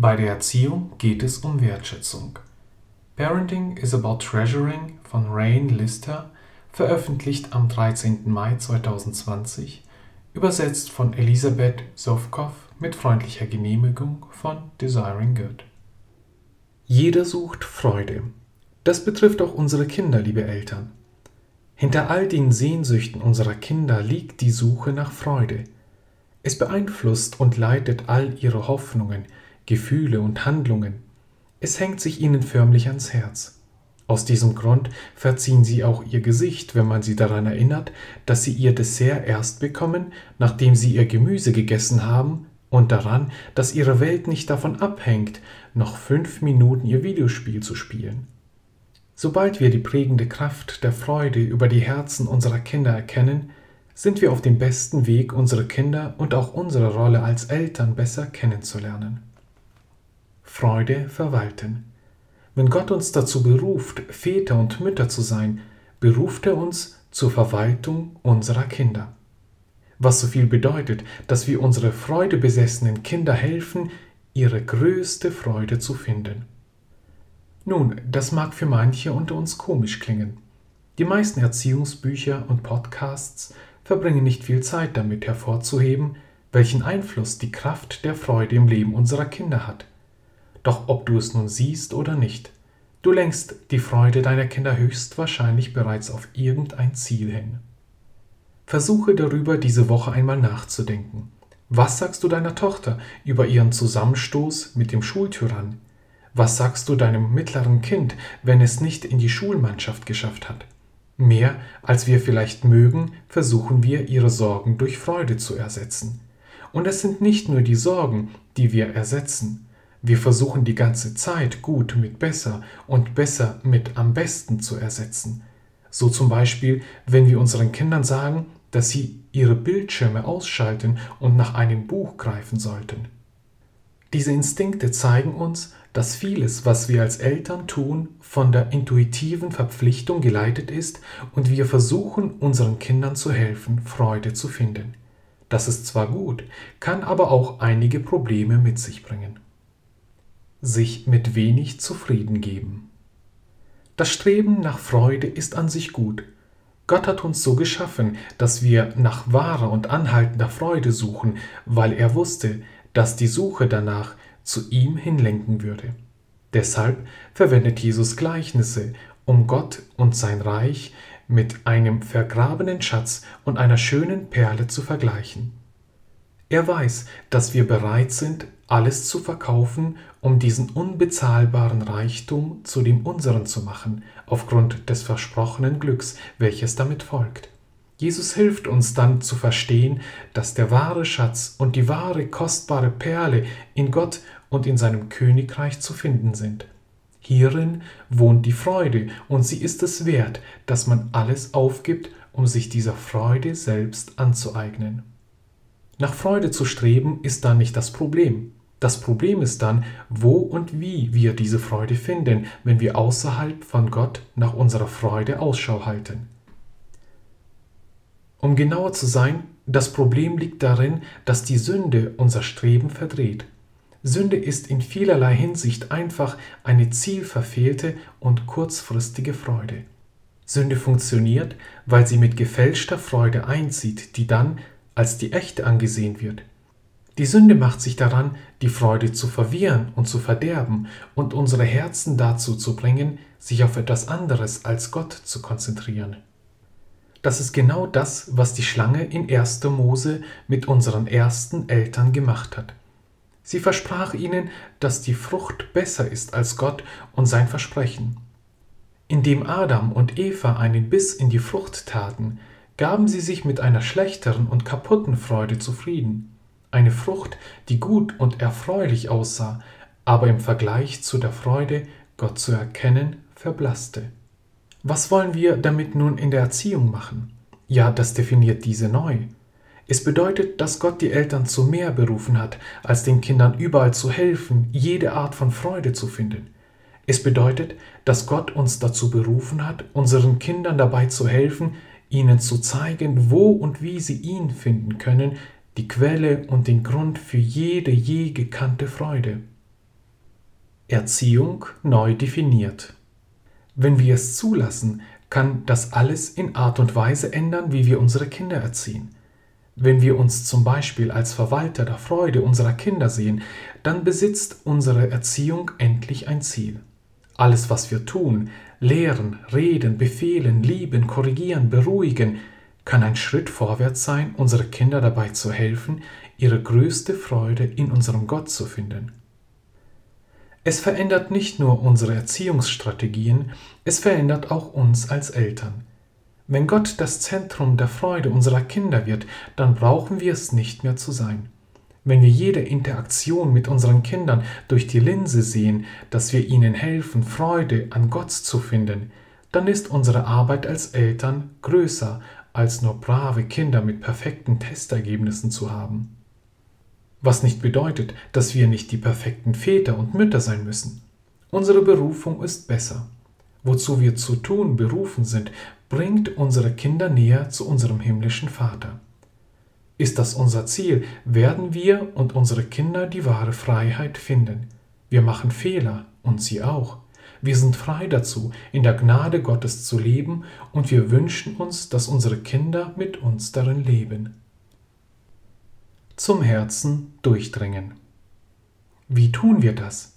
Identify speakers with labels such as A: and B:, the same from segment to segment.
A: Bei der Erziehung geht es um Wertschätzung. Parenting is about Treasuring von Rain Lister, veröffentlicht am 13. Mai 2020, übersetzt von Elisabeth Sovkov mit freundlicher Genehmigung von Desiring Good. Jeder sucht Freude. Das betrifft auch unsere Kinder, liebe Eltern. Hinter all den Sehnsüchten unserer Kinder liegt die Suche nach Freude. Es beeinflusst und leitet all ihre Hoffnungen, Gefühle und Handlungen. Es hängt sich ihnen förmlich ans Herz. Aus diesem Grund verziehen sie auch ihr Gesicht, wenn man sie daran erinnert, dass sie ihr Dessert erst bekommen, nachdem sie ihr Gemüse gegessen haben, und daran, dass ihre Welt nicht davon abhängt, noch fünf Minuten ihr Videospiel zu spielen. Sobald wir die prägende Kraft der Freude über die Herzen unserer Kinder erkennen, sind wir auf dem besten Weg, unsere Kinder und auch unsere Rolle als Eltern besser kennenzulernen. Freude verwalten. Wenn Gott uns dazu beruft, Väter und Mütter zu sein, beruft er uns zur Verwaltung unserer Kinder. Was so viel bedeutet, dass wir unsere freudebesessenen Kinder helfen, ihre größte Freude zu finden. Nun, das mag für manche unter uns komisch klingen. Die meisten Erziehungsbücher und Podcasts verbringen nicht viel Zeit damit hervorzuheben, welchen Einfluss die Kraft der Freude im Leben unserer Kinder hat. Doch ob du es nun siehst oder nicht, du lenkst die Freude deiner Kinder höchstwahrscheinlich bereits auf irgendein Ziel hin. Versuche darüber diese Woche einmal nachzudenken. Was sagst du deiner Tochter über ihren Zusammenstoß mit dem Schultyrann? Was sagst du deinem mittleren Kind, wenn es nicht in die Schulmannschaft geschafft hat? Mehr als wir vielleicht mögen, versuchen wir, ihre Sorgen durch Freude zu ersetzen. Und es sind nicht nur die Sorgen, die wir ersetzen. Wir versuchen die ganze Zeit gut mit besser und besser mit am besten zu ersetzen. So zum Beispiel, wenn wir unseren Kindern sagen, dass sie ihre Bildschirme ausschalten und nach einem Buch greifen sollten. Diese Instinkte zeigen uns, dass vieles, was wir als Eltern tun, von der intuitiven Verpflichtung geleitet ist und wir versuchen, unseren Kindern zu helfen, Freude zu finden. Das ist zwar gut, kann aber auch einige Probleme mit sich bringen sich mit wenig zufrieden geben. Das Streben nach Freude ist an sich gut. Gott hat uns so geschaffen, dass wir nach wahrer und anhaltender Freude suchen, weil er wusste, dass die Suche danach zu ihm hinlenken würde. Deshalb verwendet Jesus Gleichnisse, um Gott und sein Reich mit einem vergrabenen Schatz und einer schönen Perle zu vergleichen. Er weiß, dass wir bereit sind, alles zu verkaufen, um diesen unbezahlbaren Reichtum zu dem unseren zu machen, aufgrund des versprochenen Glücks, welches damit folgt. Jesus hilft uns dann zu verstehen, dass der wahre Schatz und die wahre kostbare Perle in Gott und in seinem Königreich zu finden sind. Hierin wohnt die Freude, und sie ist es wert, dass man alles aufgibt, um sich dieser Freude selbst anzueignen. Nach Freude zu streben ist dann nicht das Problem. Das Problem ist dann, wo und wie wir diese Freude finden, wenn wir außerhalb von Gott nach unserer Freude Ausschau halten. Um genauer zu sein, das Problem liegt darin, dass die Sünde unser Streben verdreht. Sünde ist in vielerlei Hinsicht einfach eine zielverfehlte und kurzfristige Freude. Sünde funktioniert, weil sie mit gefälschter Freude einzieht, die dann als die echte angesehen wird. Die Sünde macht sich daran, die Freude zu verwirren und zu verderben und unsere Herzen dazu zu bringen, sich auf etwas anderes als Gott zu konzentrieren. Das ist genau das, was die Schlange in 1. Mose mit unseren ersten Eltern gemacht hat. Sie versprach ihnen, dass die Frucht besser ist als Gott und sein Versprechen. Indem Adam und Eva einen Biss in die Frucht taten, gaben sie sich mit einer schlechteren und kaputten Freude zufrieden, eine Frucht, die gut und erfreulich aussah, aber im Vergleich zu der Freude, Gott zu erkennen, verblasste. Was wollen wir damit nun in der Erziehung machen? Ja, das definiert diese neu. Es bedeutet, dass Gott die Eltern zu mehr berufen hat, als den Kindern überall zu helfen, jede Art von Freude zu finden. Es bedeutet, dass Gott uns dazu berufen hat, unseren Kindern dabei zu helfen, ihnen zu zeigen, wo und wie sie ihn finden können, die Quelle und den Grund für jede je gekannte Freude. Erziehung neu definiert. Wenn wir es zulassen, kann das alles in Art und Weise ändern, wie wir unsere Kinder erziehen. Wenn wir uns zum Beispiel als Verwalter der Freude unserer Kinder sehen, dann besitzt unsere Erziehung endlich ein Ziel. Alles, was wir tun, lehren, reden, befehlen, lieben, korrigieren, beruhigen, kann ein Schritt vorwärts sein, unsere Kinder dabei zu helfen, ihre größte Freude in unserem Gott zu finden. Es verändert nicht nur unsere Erziehungsstrategien, es verändert auch uns als Eltern. Wenn Gott das Zentrum der Freude unserer Kinder wird, dann brauchen wir es nicht mehr zu sein. Wenn wir jede Interaktion mit unseren Kindern durch die Linse sehen, dass wir ihnen helfen, Freude an Gott zu finden, dann ist unsere Arbeit als Eltern größer, als nur brave Kinder mit perfekten Testergebnissen zu haben. Was nicht bedeutet, dass wir nicht die perfekten Väter und Mütter sein müssen. Unsere Berufung ist besser. Wozu wir zu tun berufen sind, bringt unsere Kinder näher zu unserem himmlischen Vater. Ist das unser Ziel, werden wir und unsere Kinder die wahre Freiheit finden. Wir machen Fehler und sie auch. Wir sind frei dazu, in der Gnade Gottes zu leben und wir wünschen uns, dass unsere Kinder mit uns darin leben. Zum Herzen durchdringen. Wie tun wir das?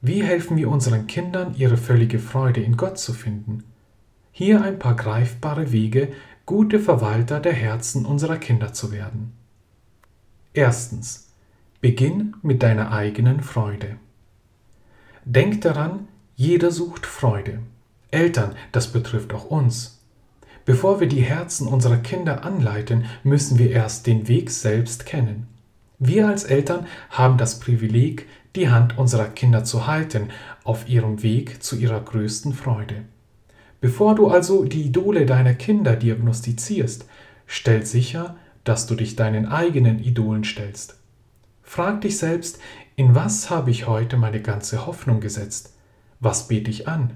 A: Wie helfen wir unseren Kindern, ihre völlige Freude in Gott zu finden? Hier ein paar greifbare Wege, gute Verwalter der Herzen unserer Kinder zu werden. Erstens. Beginn mit deiner eigenen Freude. Denk daran, jeder sucht Freude. Eltern, das betrifft auch uns. Bevor wir die Herzen unserer Kinder anleiten, müssen wir erst den Weg selbst kennen. Wir als Eltern haben das Privileg, die Hand unserer Kinder zu halten auf ihrem Weg zu ihrer größten Freude. Bevor du also die Idole deiner Kinder diagnostizierst, stell sicher, dass du dich deinen eigenen Idolen stellst. Frag dich selbst, in was habe ich heute meine ganze Hoffnung gesetzt? Was bete ich an?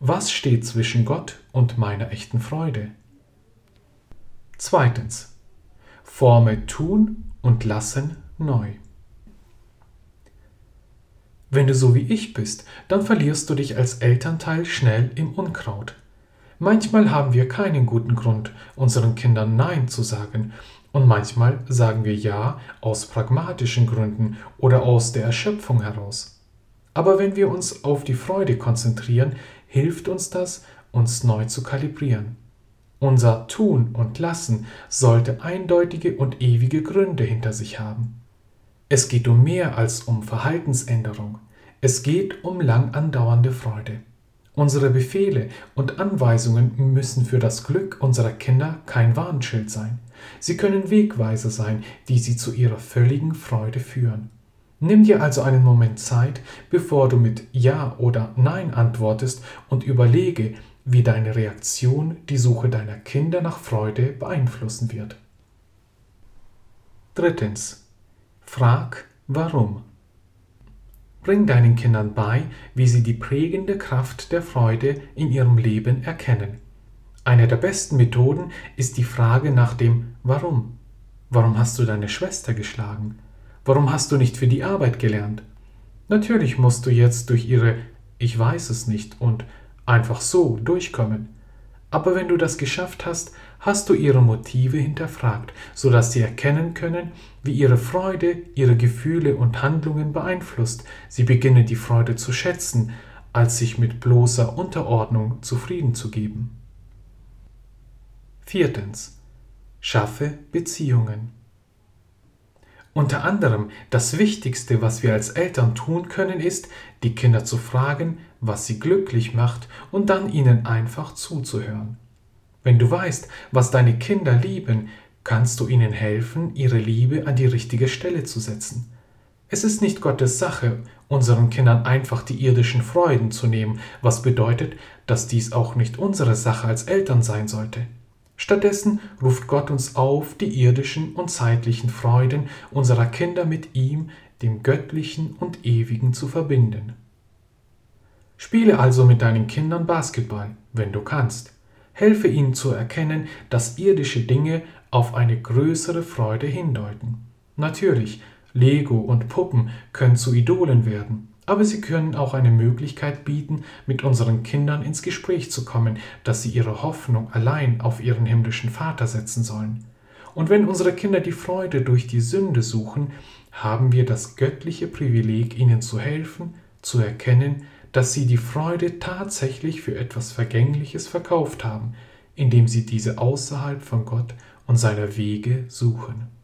A: Was steht zwischen Gott und meiner echten Freude? Zweitens. Forme tun und lassen neu. Wenn du so wie ich bist, dann verlierst du dich als Elternteil schnell im Unkraut. Manchmal haben wir keinen guten Grund, unseren Kindern Nein zu sagen, und manchmal sagen wir Ja aus pragmatischen Gründen oder aus der Erschöpfung heraus. Aber wenn wir uns auf die Freude konzentrieren, hilft uns das, uns neu zu kalibrieren. Unser Tun und Lassen sollte eindeutige und ewige Gründe hinter sich haben. Es geht um mehr als um Verhaltensänderung. Es geht um lang andauernde Freude. Unsere Befehle und Anweisungen müssen für das Glück unserer Kinder kein Warnschild sein. Sie können Wegweiser sein, die sie zu ihrer völligen Freude führen. Nimm dir also einen Moment Zeit, bevor du mit Ja oder Nein antwortest und überlege, wie deine Reaktion die Suche deiner Kinder nach Freude beeinflussen wird. Drittens. Frag warum. Bring deinen Kindern bei, wie sie die prägende Kraft der Freude in ihrem Leben erkennen. Eine der besten Methoden ist die Frage nach dem Warum. Warum hast du deine Schwester geschlagen? Warum hast du nicht für die Arbeit gelernt? Natürlich musst du jetzt durch ihre Ich weiß es nicht und einfach so durchkommen. Aber wenn du das geschafft hast, hast du ihre Motive hinterfragt, sodass sie erkennen können, wie ihre Freude ihre Gefühle und Handlungen beeinflusst. Sie beginnen die Freude zu schätzen, als sich mit bloßer Unterordnung zufrieden zu geben. Viertens. Schaffe Beziehungen. Unter anderem das Wichtigste, was wir als Eltern tun können, ist, die Kinder zu fragen, was sie glücklich macht und dann ihnen einfach zuzuhören. Wenn du weißt, was deine Kinder lieben, kannst du ihnen helfen, ihre Liebe an die richtige Stelle zu setzen. Es ist nicht Gottes Sache, unseren Kindern einfach die irdischen Freuden zu nehmen, was bedeutet, dass dies auch nicht unsere Sache als Eltern sein sollte. Stattdessen ruft Gott uns auf, die irdischen und zeitlichen Freuden unserer Kinder mit ihm, dem Göttlichen und Ewigen, zu verbinden. Spiele also mit deinen Kindern Basketball, wenn du kannst. Helfe ihnen zu erkennen, dass irdische Dinge auf eine größere Freude hindeuten. Natürlich, Lego und Puppen können zu Idolen werden, aber sie können auch eine Möglichkeit bieten, mit unseren Kindern ins Gespräch zu kommen, dass sie ihre Hoffnung allein auf ihren himmlischen Vater setzen sollen. Und wenn unsere Kinder die Freude durch die Sünde suchen, haben wir das göttliche Privileg, ihnen zu helfen, zu erkennen, dass sie die Freude tatsächlich für etwas Vergängliches verkauft haben, indem sie diese außerhalb von Gott und seiner Wege suchen.